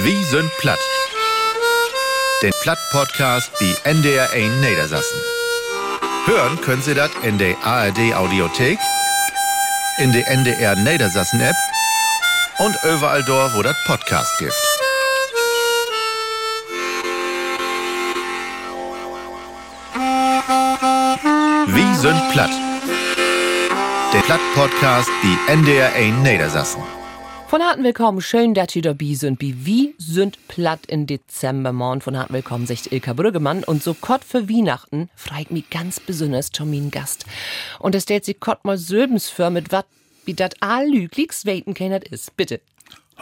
Wie sind platt? Den Platt-Podcast, die NDR 1 Niedersassen. Hören können Sie das in der ARD Audiothek, in der NDR Niedersassen App und überall dort, wo das Podcast gibt. Wie sind platt? Der Platt-Podcast, die NDR 1 Niedersassen. Von harten Willkommen, schön, dass ihr dabei sind. Wie wie sind platt in Dezember morgen. Von harten Willkommen, sagt Ilka Brüggemann. Und so kott für Weihnachten fragt mich ganz besonders Tomin Gast. Und es stellt sich kott mal Söbens für, mit wat wie dat all lüglichs weten kennert ist. Bitte.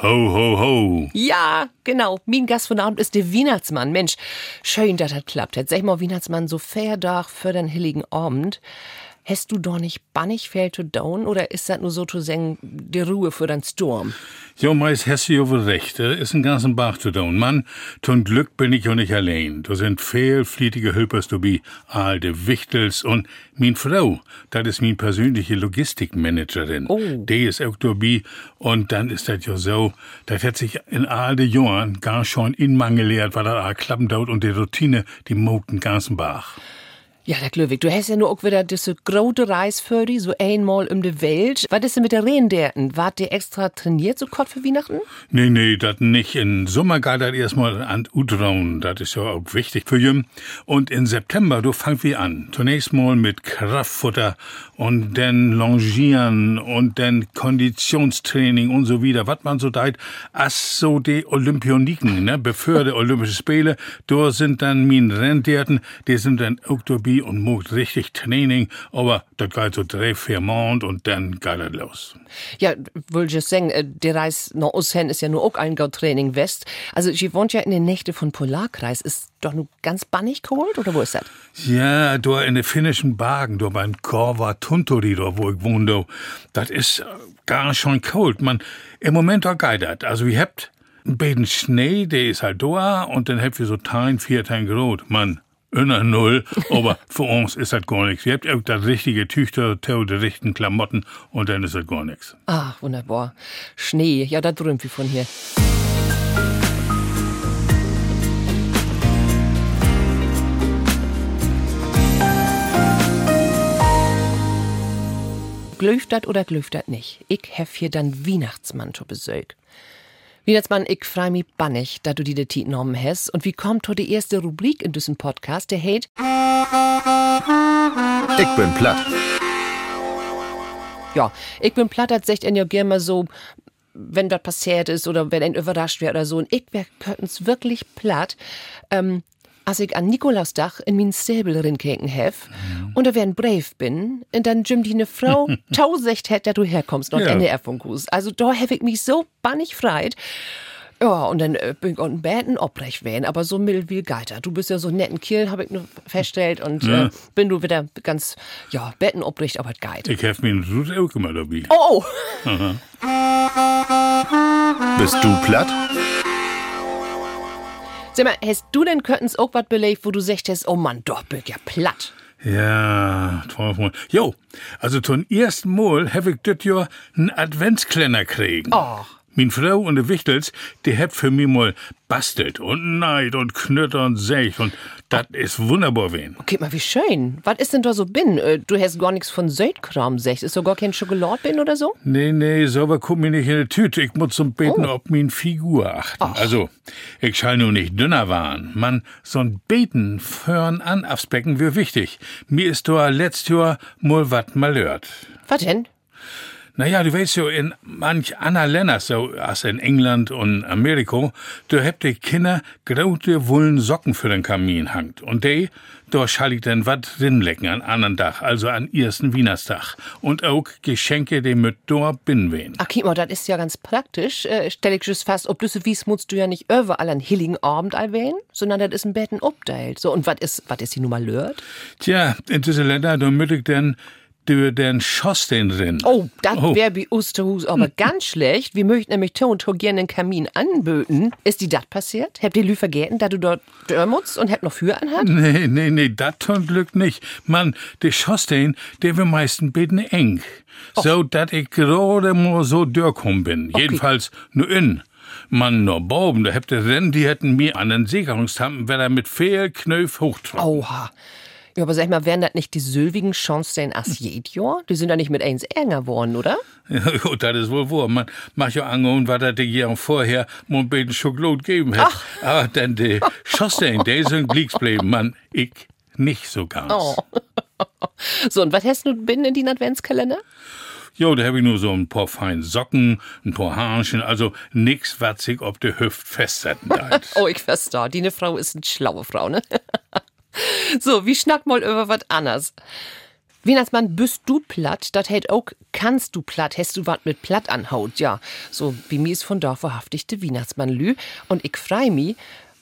Ho, ho, ho. Ja, genau. Mein Gast von Abend ist der Weihnachtsmann. Mensch, schön, dass das klappt. Jetzt sag mal, Weihnachtsmann, so fair doch für den hilligen Abend. Hast du doch nicht bannig fair to down oder ist das nur so zu sagen, die Ruhe für den Sturm? Jo, meist hast du wohl recht. Ist ein ganzen Bach zu down. Mann, zum Glück bin ich ja nicht allein. Da sind viel flietige Hülpers dabei, alte Wichtels und min Frau, das ist min persönliche Logistikmanagerin. Oh. Die ist auch dabei und dann ist das ja so, das hat sich in all den Jahren gar schon in Mangel gelehrt, weil das klappen dort und die Routine, die mogt den ganzen Bach. Ja, der Glöwig, du hast ja nur auch wieder diese große Reis so einmal um die Welt. Was ist denn mit der Rehenderten? Wart ihr extra trainiert so kurz für Weihnachten? Nee, nee, das nicht. In Sommer geht das erstmal an Utrauen. Das ist ja auch wichtig für jüm. Und in September, du fangen wir an. Zunächst mal mit Kraftfutter und dann Longieren und dann Konditionstraining und so wieder. Was man so deit, as so die Olympioniken, ne? Bevor die Olympische Spiele, da sind dann min Rennderten, die sind dann auch dabei und macht richtig Training. Aber das geht so drei, vier Monate und dann geht das los. Ja, will ich sagen, äh, die Reis nach Osten ist ja nur auch ein Training West. Also, sie wohnt ja in den Nächte von Polarkreis. Ist doch nur ganz bannig geholt oder wo ist das? Ja, da in den finnischen Bergen, da beim Korva Tunturi, da wo ich wohne, da, das ist äh, gar schon kalt. Man, im Moment auch geht das. Also, ihr habt ein bisschen Schnee, der ist halt da, und dann habt ihr so Tein, vier Tein Grot. Man, Inner Null, aber für uns ist das gar nichts. Ihr habt das richtige Tüchter, die richtigen Klamotten und dann ist das gar nichts. Ach, wunderbar. Schnee, ja, da drüben wie von hier. Glöft dat oder glöft dat nicht? Ich hef hier dann Weihnachtsmann zu. Weihnachtsmann, ich freu mich bannig, da du die Titel genommen hast. Und wie kommt heute die erste Rubrik in diesem Podcast, der heißt Ich bin platt. Ja, ich bin platt, das sagt ja gerne mal so, wenn das passiert ist oder wenn ein überrascht wird oder so. Und ich wär können's wirklich platt, ähm, als ich an Nikolausdach in min Stäbel rinkeken hef und da wär Brief bin und dann Jim die ne Frau tausecht hätt, dass du herkommst und Ja. NDR Gruß. Also da hef ich mich so bannig freit. Ja, und dann äh, bin ich unten Betten obrecht wählen, aber so mild wie Geiter. Du bist ja so netten Kiel, hab ich nur festgestellt und äh, bin du wieder ganz, ja, Betten obrecht, aber geit. Ich hab mir Rut auch immer dabei. Oh, Bist du platt? Sag mal, hast du denn Köttens auch was belegt, wo du sagst, hast, oh Mann, doch, bin ja platt. Ja, toll. Jo, also zum ersten Mal hab ich das Jahr einen Adventskalender kriegen. Oh. Min Frau und de Wichtels, die hab für mich mal bastelt und neid und knütter und sägt und das ist wunderbar wen. Okay, mal wie schön. Was ist denn da so bin? Äh, Du hast gar nichts von Söldkram, sagst. Ist sogar kein Schokolade bin oder so? Nee, nee, sauber kommt mir nicht in die Tüte. Ich muss zum Beten auf min Figur achten. Also, ich schall nur nicht dünner waren. Man, so'n Beten fören an aufs Becken wär wichtig. Mir ist da letzt Jahr mal wat malört. Was denn? Naja, du weißt ja, in manch anderen Ländern, so als in England und Amerika, da habt die Kinder graute wullen Socken für den Kamin hangt. Und die, da schall ich dann wat rinlecken an anderen Tag, also an ersten Wienerstag. Und auch Geschenke, die mit dort bin wen. Ach, Kimo, das ist ja ganz praktisch. Äh, stell ich just fast, ob du so wies, musst du ja nicht überall an hilligen Abend allwählen, sondern das ist ein Betten obteilt. So, und was ist, was ist die Nummer lört? Tja, in diese Länder, da müt ich dann durch den Schosten drin. Oh, das Oh. wär bei Osterhus aber ganz schlecht. Wir möchten nämlich Ton to gerne einen Kamin anböten. Ist die dat passiert? Habt ihr Lü vergessen, da du dort dörmutzt und habt noch für anhat? Nee, nee, nee, dat tun Glück nicht. Mann, der Schosten, der wir meisten beten eng. So, dat ich gerade mal so durchkommen bin. Jedenfalls nur in. Mann, nur Boben, da habt ihr denn, die hätten mir an den Sicherungstampen, wenn er mit viel Knöpf hochtrug. Oha. Ja, aber sag mal, wären das nicht die sylvigen Chancen as jedes Jahr? Die sind ja nicht mit eins enger worden, oder? Ja, gut, das ist wohl wahr. Man macht ja angehauen, was er die vorher mal beten Schokolade gegeben hat. Aber dann die Schossen, die sind gliegsbleiben, man, ich nicht so ganz. Oh. so, und was hast du binnen in den Adventskalender? Jo, da hab ich nur so ein paar feine Socken, ein paar Haarchen, also nix, was sich auf der Hüft festsetzen darf. oh, ich verstehe. Die ne Frau ist eine schlaue Frau, ne? So, wie schnack mal über was anderes. Weihnachtsmann, bist du platt? Das hält auch, kannst du platt? Hast du wat mit platt anhaut? Ja, so wie mir ist von da verhaftig der Weihnachtsmann lü. Und ich frei mi.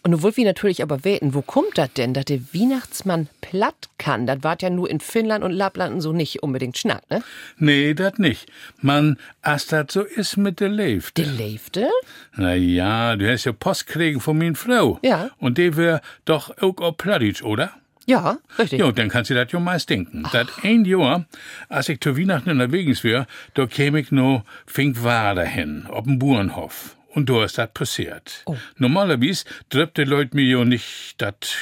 Und du wollt wie natürlich aber weten, wo kommt das denn, dass der Weihnachtsmann platt kann? Das wart ja nur in Finnland und Lapplanden so nicht unbedingt schnack, ne? Nee, dat nicht. Man, as dat so is mit der Leifte. Der Leifte? Na ja, du hast ja Post kriegen von min Frau. Ja. Und die wär doch auch auf Plattdeutsch, oder? Ja, richtig. Jo, dann kannst du das ja meist denken. Dat ein Jahr, als ich zu Weihnachten unterwegs wär, da käm ich no Finkwader hin, ob'n Burenhof. Und da ist dat passiert. Oh. Normalerweise trifft die Leute mir ja nicht, dat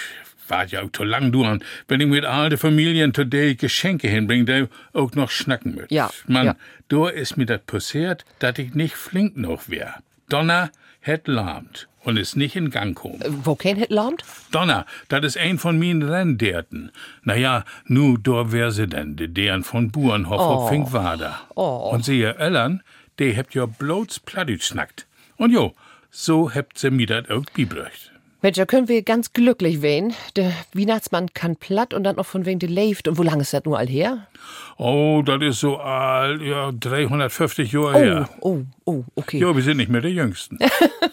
war ja auch zu lang dauern, wenn ich mit all den Familien today Geschenke hinbringe, die auch noch schnacken mit. Ja, Man, ja. da ist mir dat passiert, dat ich nicht flink noch wär. Donner het lahmt und ist nicht in Gang kommen. Wo kein Hit lahmt? Donner, das ist ein von min Rennderten. Naja, nu, da wär sie denn, de deren von Burenhof Oh. auf Finkwader. Und sie ihr die hebt ja bloß Plattdeutsch snackt. Und jo, so hebt sie mir dat auch bibrächt. Mensch, da können wir ganz glücklich werden. Der Weihnachtsmann kann platt und dann noch von wegen lebt. Und wo lange ist das nur all her? Oh, das ist so alt, ja, 350 Jahre Oh, her. oh, oh, okay. Ja, wir sind nicht mehr die Jüngsten.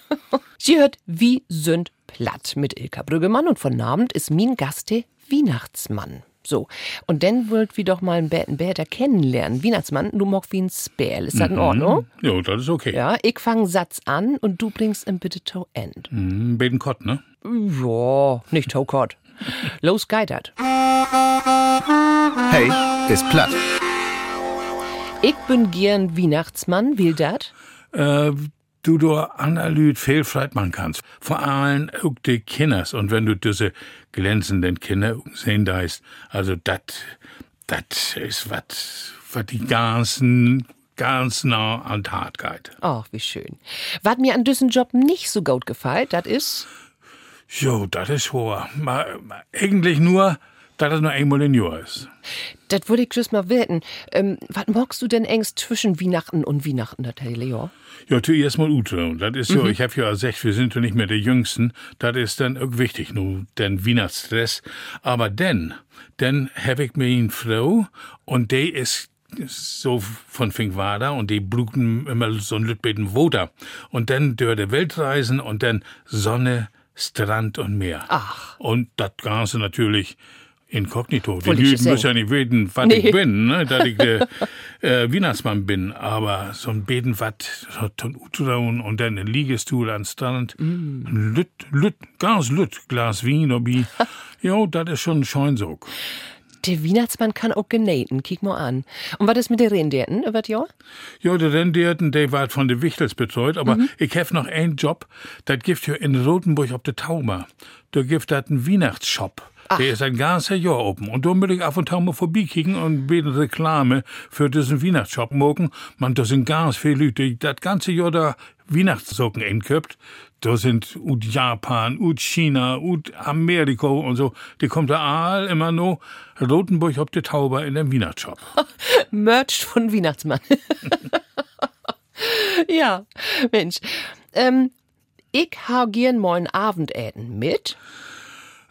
Sie hört Wie sind platt mit Ilka Brüggemann und von Abend ist min Gaste Weihnachtsmann. So, und dann wollt wir doch mal einen Bäten Bäter kennenlernen. Weihnachtsmann, du magst wie ein Spärl. Ist das in Ordnung? Jo, das ist okay. Ja, ich fang Satz an und du bringst ihn bitte to end. Hm, Beten Kott, ne? Ja, nicht to Kott. Los geht dat. Hey ist platt. Ich bin gern Weihnachtsmann, will dat? äh, du da Analyt fehlfreit machen kannst. Vor allem auch die Kinders. Und wenn du diese glänzenden Kinder sehen da ist, also dat, dat ist wat, wat die ganzen, ganz nah an Tat geht. Ach, wie schön. Was mir an diesem Job nicht so gut gefällt, das ist, Jo, dat ist wahr. Eigentlich nur, dass es nur einmal im Jahr ist. das würde ich just mal werten. Ähm, was magst du denn engst zwischen Weihnachten und Weihnachten, das hele Jahr? Ja, zuerst mal Ute. Und das ist so, ich hab ja gesagt, wir sind ja nicht mehr die Jüngsten. Das ist dann auch wichtig, nur den Weihnachtsstress. Aber denn, denn hab ich mir eine Frau und die ist so von Finkwader und die bluten immer so ein Lütbeten Woder. Und dann durch die Weltreisen und dann Sonne, Strand und Meer. Ach. Und das Ganze natürlich inkognito. Die sagen. müssen ja nicht wissen, was Nee. ich bin, ne? dass ich der äh, Weihnachtsmann bin. Aber so ein Beten, was so ein Utrauen und dann ein Liegestuhl am Strand, Mm. ein Lütt, Lütt, ganz Lütt, Glas Wien, obi. jo, das ist schon Scheunsog. Der Weihnachtsmann kann auch genähten, kick mal an. Und was ist mit den Rennderten über das Jahr? Ja, der Renderten, der war von den Wichtels betreut, aber Mhm. ich hab noch einen Job, das gibt ja in Rotenburg auf der Tauber. Da gibt das einen Weihnachtsshop. Der ist ein ganzes Jahr open. Und da will ich ab und zu mal vorbeikicken und beten Reklame für diesen Weihnachtsshop morgen. Man, da sind ganz viele Leute, die das ganze Jahr da Weihnachtssocken einköpt. Da sind ut Japan, ut China, ut Amerika und so. Die kommt da all immer nur Rotenburg auf der Tauber in dem Weihnachtsshop. Merch von Weihnachtsmann. ja, Mensch. Ähm, ich hau gern mal ein Abendäten mit.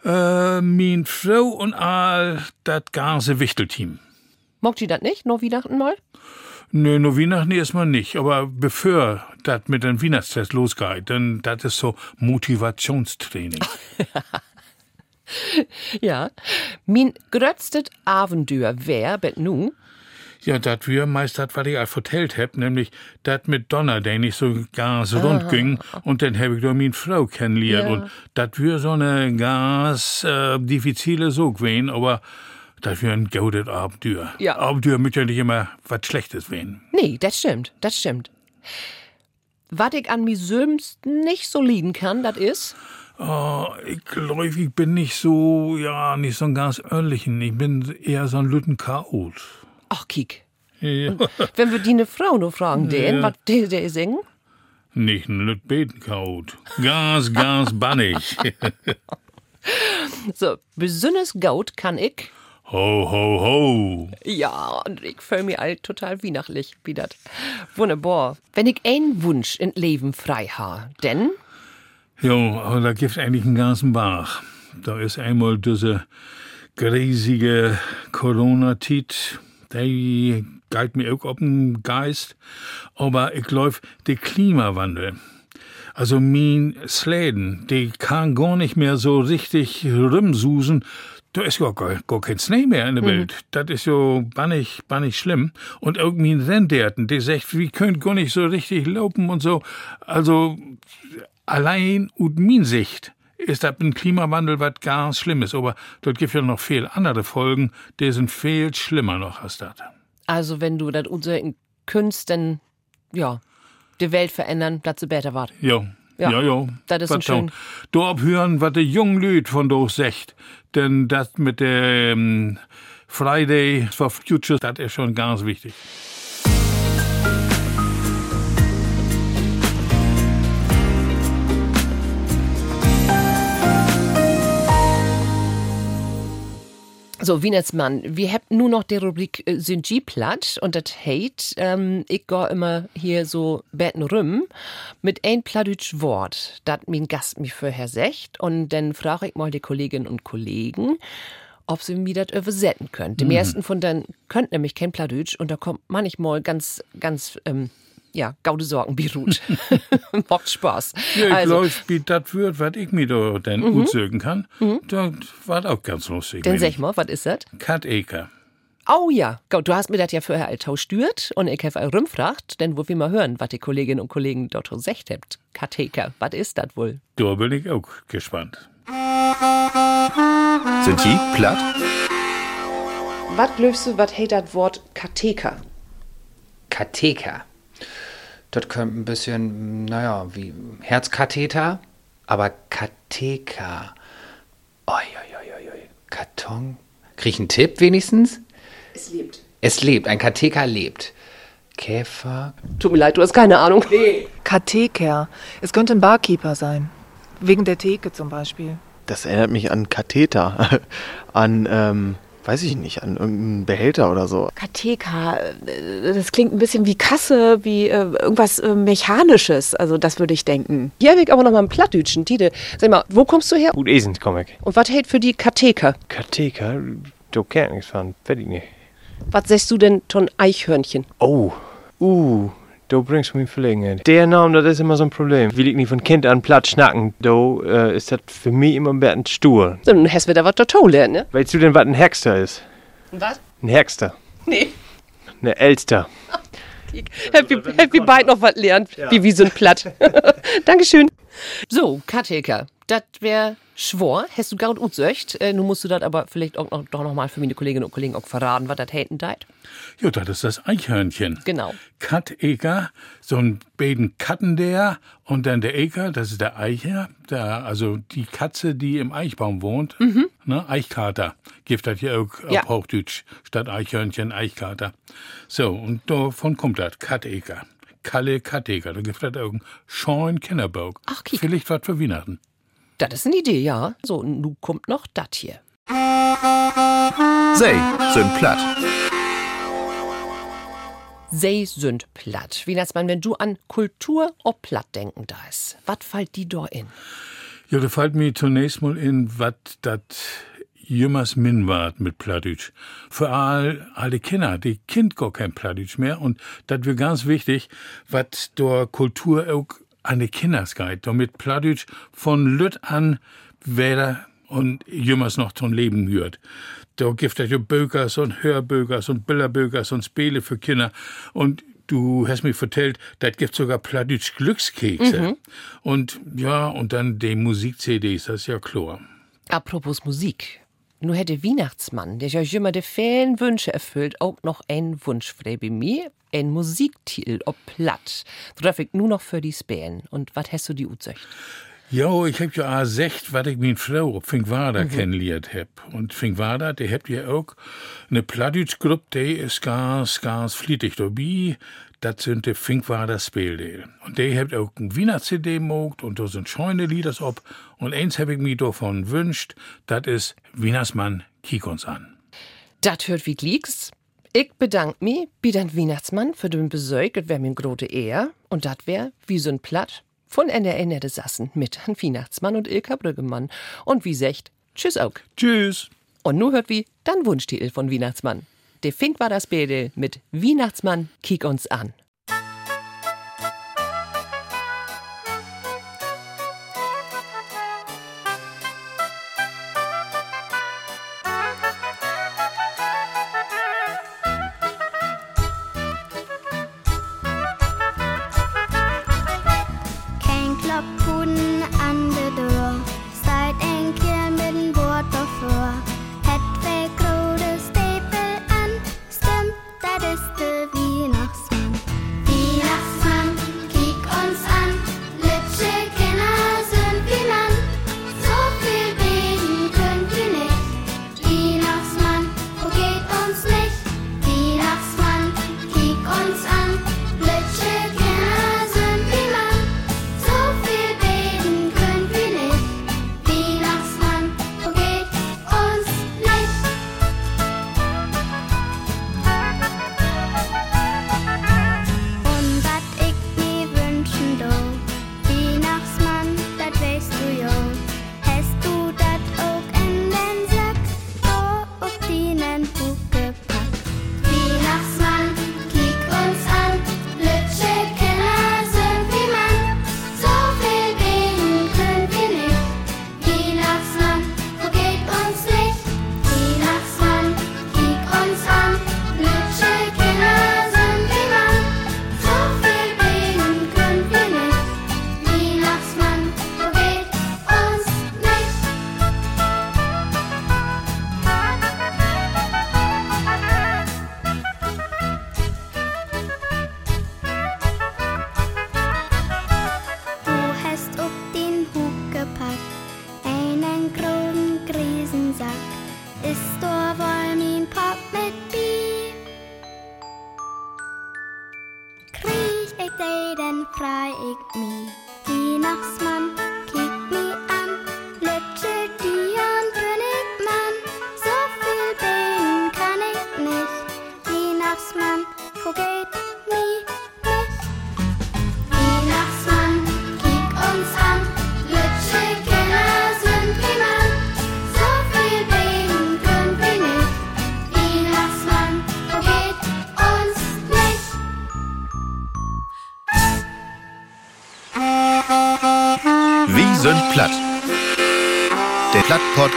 Äh, min Frau und all dat ganze Wichtelteam. Mogt ihr das nicht? Noch Weihnachten mal? Nö, nur Weihnachten erstmal nicht, aber bevor dat mit dem Weihnachtstest losgeht, dann dat ist so Motivationstraining. Ja. Min grötztet Abenteuer wär, bet nu? Ja, dat meist dat, was ich vertellt hab, nämlich dat mit Donner, der nicht so ganz rund ging, und dann hab ich da min Frau kennengelernt, Ja. und dat wir so eine ganz äh, diffizile so gewesen, aber dat wir ein gaudet Abenteuer. Ja. Abenteuer müsst ja nicht immer was Schlechtes werden. Nee, das stimmt, das stimmt. Was ich an mir selbst nicht so lieben kann, das ist? Oh, ich glaube, ich bin nicht so, ja, nicht so ein ganz ehrlichen. Ich bin eher so ein Lütten Chaot. Ach, kiek. Ja. Wenn wir die eine Frau nur fragen, den, Ja. was der, der singen? Nicht ein Lütt Betenchaot. Ganz, ganz bannig. So, besonders Gaut kann ich. Ho, ho, ho. Ja, und ich fühle mich all total weihnachtlich, wie das. Wunderbar. Wenn ich einen Wunsch in Leben frei habe, denn Jo, aber da gibt eigentlich einen ganzen Bach. Da ist einmal diese riesige Corona-Tit, die geht mir auch auf den Geist. Aber ich glaube, der Klimawandel, also mein Släden, die kann gar nicht mehr so richtig rumsusen. Da ist gar, gar, gar kein Schnee mehr in der Welt. Das ist so bannig, bannig schlimm. Und irgendwie ein Rennderten, der sagt, wir können gar nicht so richtig laufen und so. Also, allein ut min Sicht ist das ein Klimawandel was ganz Schlimmes. Aber dort gibt ja noch viel andere Folgen, die sind viel schlimmer noch als das. also wenn du das unser könntest, dann ja, die Welt verändern, dass sie besser wird. Jo. Ja, Ja, ja. das ist ein Was dann? schön- Du abhören, was die jungen Lüd von durch sagt. Denn das mit dem Friday for Future, das ist schon ganz wichtig. So, Wienersmann, wir haben nur noch die Rubrik äh, Syngie platt und das Hate. Ähm, ich gehe immer hier so betten rum mit ein plattdütsch Wort, das mein Gast mich vorher sagt. Und dann frage ich mal die Kolleginnen und Kollegen, ob sie mir das übersetzen können. Die meisten von denen könnt nämlich kein Plattdütsch und da kommt manchmal ganz, ganz, ähm, ja, gaude Sorgen beruht. Macht Spaß. Ja, ich also, glaube, wie das wird, was ich mir da dann mhm. utzögen kann, das war auch ganz lustig. dann sag ich. mal, was ist das? Kat Eker. Oh ja, Gau, du hast mir das ja vorher all stürt und ich habe auch rumfragt, denn wo wir mal hören, was die Kolleginnen und Kollegen dort so gesagt habt. Katheka, was ist das wohl? Da bin ich auch gespannt. Sind die platt? Was glaubst du, was heißt das Wort Katheka? Katheter. Das könnte ein bisschen, naja, wie Herzkatheter, aber Katheker. Oi, oi, oi, oi, oi. Karton. Krieg ich einen Tipp wenigstens? Es lebt. Es lebt, ein Katheker lebt. Käfer. Tut mir leid, du hast keine Ahnung. Katheker. Es könnte ein Barkeeper sein. Wegen der Theke zum Beispiel. Das erinnert mich an Katheter. An, ähm, weiß ich nicht, an irgendeinen Behälter oder so. Katheka, äh, das klingt ein bisschen wie Kasse, wie äh, irgendwas äh, Mechanisches. Also das würde ich denken. Hier hab ich aber noch mal einen Plattdütschen. Tide, sag mal, wo kommst du her? Gut Esens komme ich. Und was heißt für die Katheka? Katheker, du kennst nichts von, weiß ich nicht. Was sagst du denn von Eichhörnchen? Oh, uh, du bringst mich in Verlegenheit. Der Name, das ist immer so ein Problem. Will ich nicht von Kind an platt schnacken, do äh, ist das für mich immer ein bisschen stur. Dann hast du da was dazu lernen, ne? Weißt du denn, was ein Hexter ist? Was? Ein Hexter. Nee. Eine Elster. Happy, happy bald noch was lernen, wie wir sind platt. Dankeschön. So, Katheka, das wär schwor, hast du gaut utsöcht. Äh, nun musst du das aber vielleicht auch noch, doch noch mal für meine Kolleginnen und Kollegen auch verraten, was das hätten deit. Ja, das ist das Eichhörnchen. Genau. Kat Eker, so ein beiden Katten der und dann der Eker, das ist der Eicher, der, also die Katze, die im Eichbaum wohnt, ne, Eichkater, gibt das hier auch Ja. auf Hochdeutsch, statt Eichhörnchen, Eichkater. So, und davon kommt das, Kat Eker. Kalle Kateker, da gibt es auch einen scheuen Kinderburg. Ach, kiek. Vielleicht was für Weihnachten. Das ist eine Idee, ja. So, und nun kommt noch das hier. Sei sind platt. Sie sind platt. Wie nennt man, wenn du an Kultur ob platt denken da ist? Was fällt die da in? Ja, da fällt mir zunächst mal in, was das jümmers min wart mit Plattdeutsch. Für all, alle Kinder, die Kind gar kein Plattdeutsch mehr. Und das wird ganz wichtig, was der Kultur auch an die Kinders geht. Damit Plattdeutsch von Lütt an weder und jümmers noch zum Leben gehört. Da gibt es ja Bökers und Hörbökers und Billerbökers und Spiele für Kinder. Und du hast mir vertellt, das gibt sogar Plattdeutsch Glückskekse. Und ja, und dann die Musik-CDs, das ist ja klar. Apropos Musik. Nur hätte Weihnachtsmann, der ja immer die vielen Wünsche erfüllt, auch noch einen Wunsch frei bei mir, ein Musiktitel, ob platt. So darf ich nur noch für die spähen. Und was hast du die Utsöcht? Jo, ich hab ja auch gesagt, was ich min Frau auf Finkwader mhm. kennengelernt hab. Und Finkwader, der habt ja auch eine Plattdeutsch-Gruppe, die ist ganz, ganz flittig dabei. Das sind die Finkwader Spieldeel. Und die habt auch ein Wiener CD mogt und da sind scheune Lieders ob. Und eins hab ich mir davon wünscht, das ist Wienersmann, kiek uns an. Dat hört wie glieks. Ich bedank mich bei den Weihnachtsmann für den Besuch, das wär mir grote Ehr. Und dat wär wie so'n Platt von NRN Nerde Sassen mit Herrn Weihnachtsmann und Ilka Brüggemann. Und wie secht, tschüss auch. Tschüss. Und nu hört wie, dann Wunschtitel von Weihnachtsmann. Der Fink war das Bädel mit Weihnachtsmann, kiek uns an.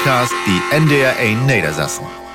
Sind platt. Der Platt-Podcast, die NDR 1 Niedersassen.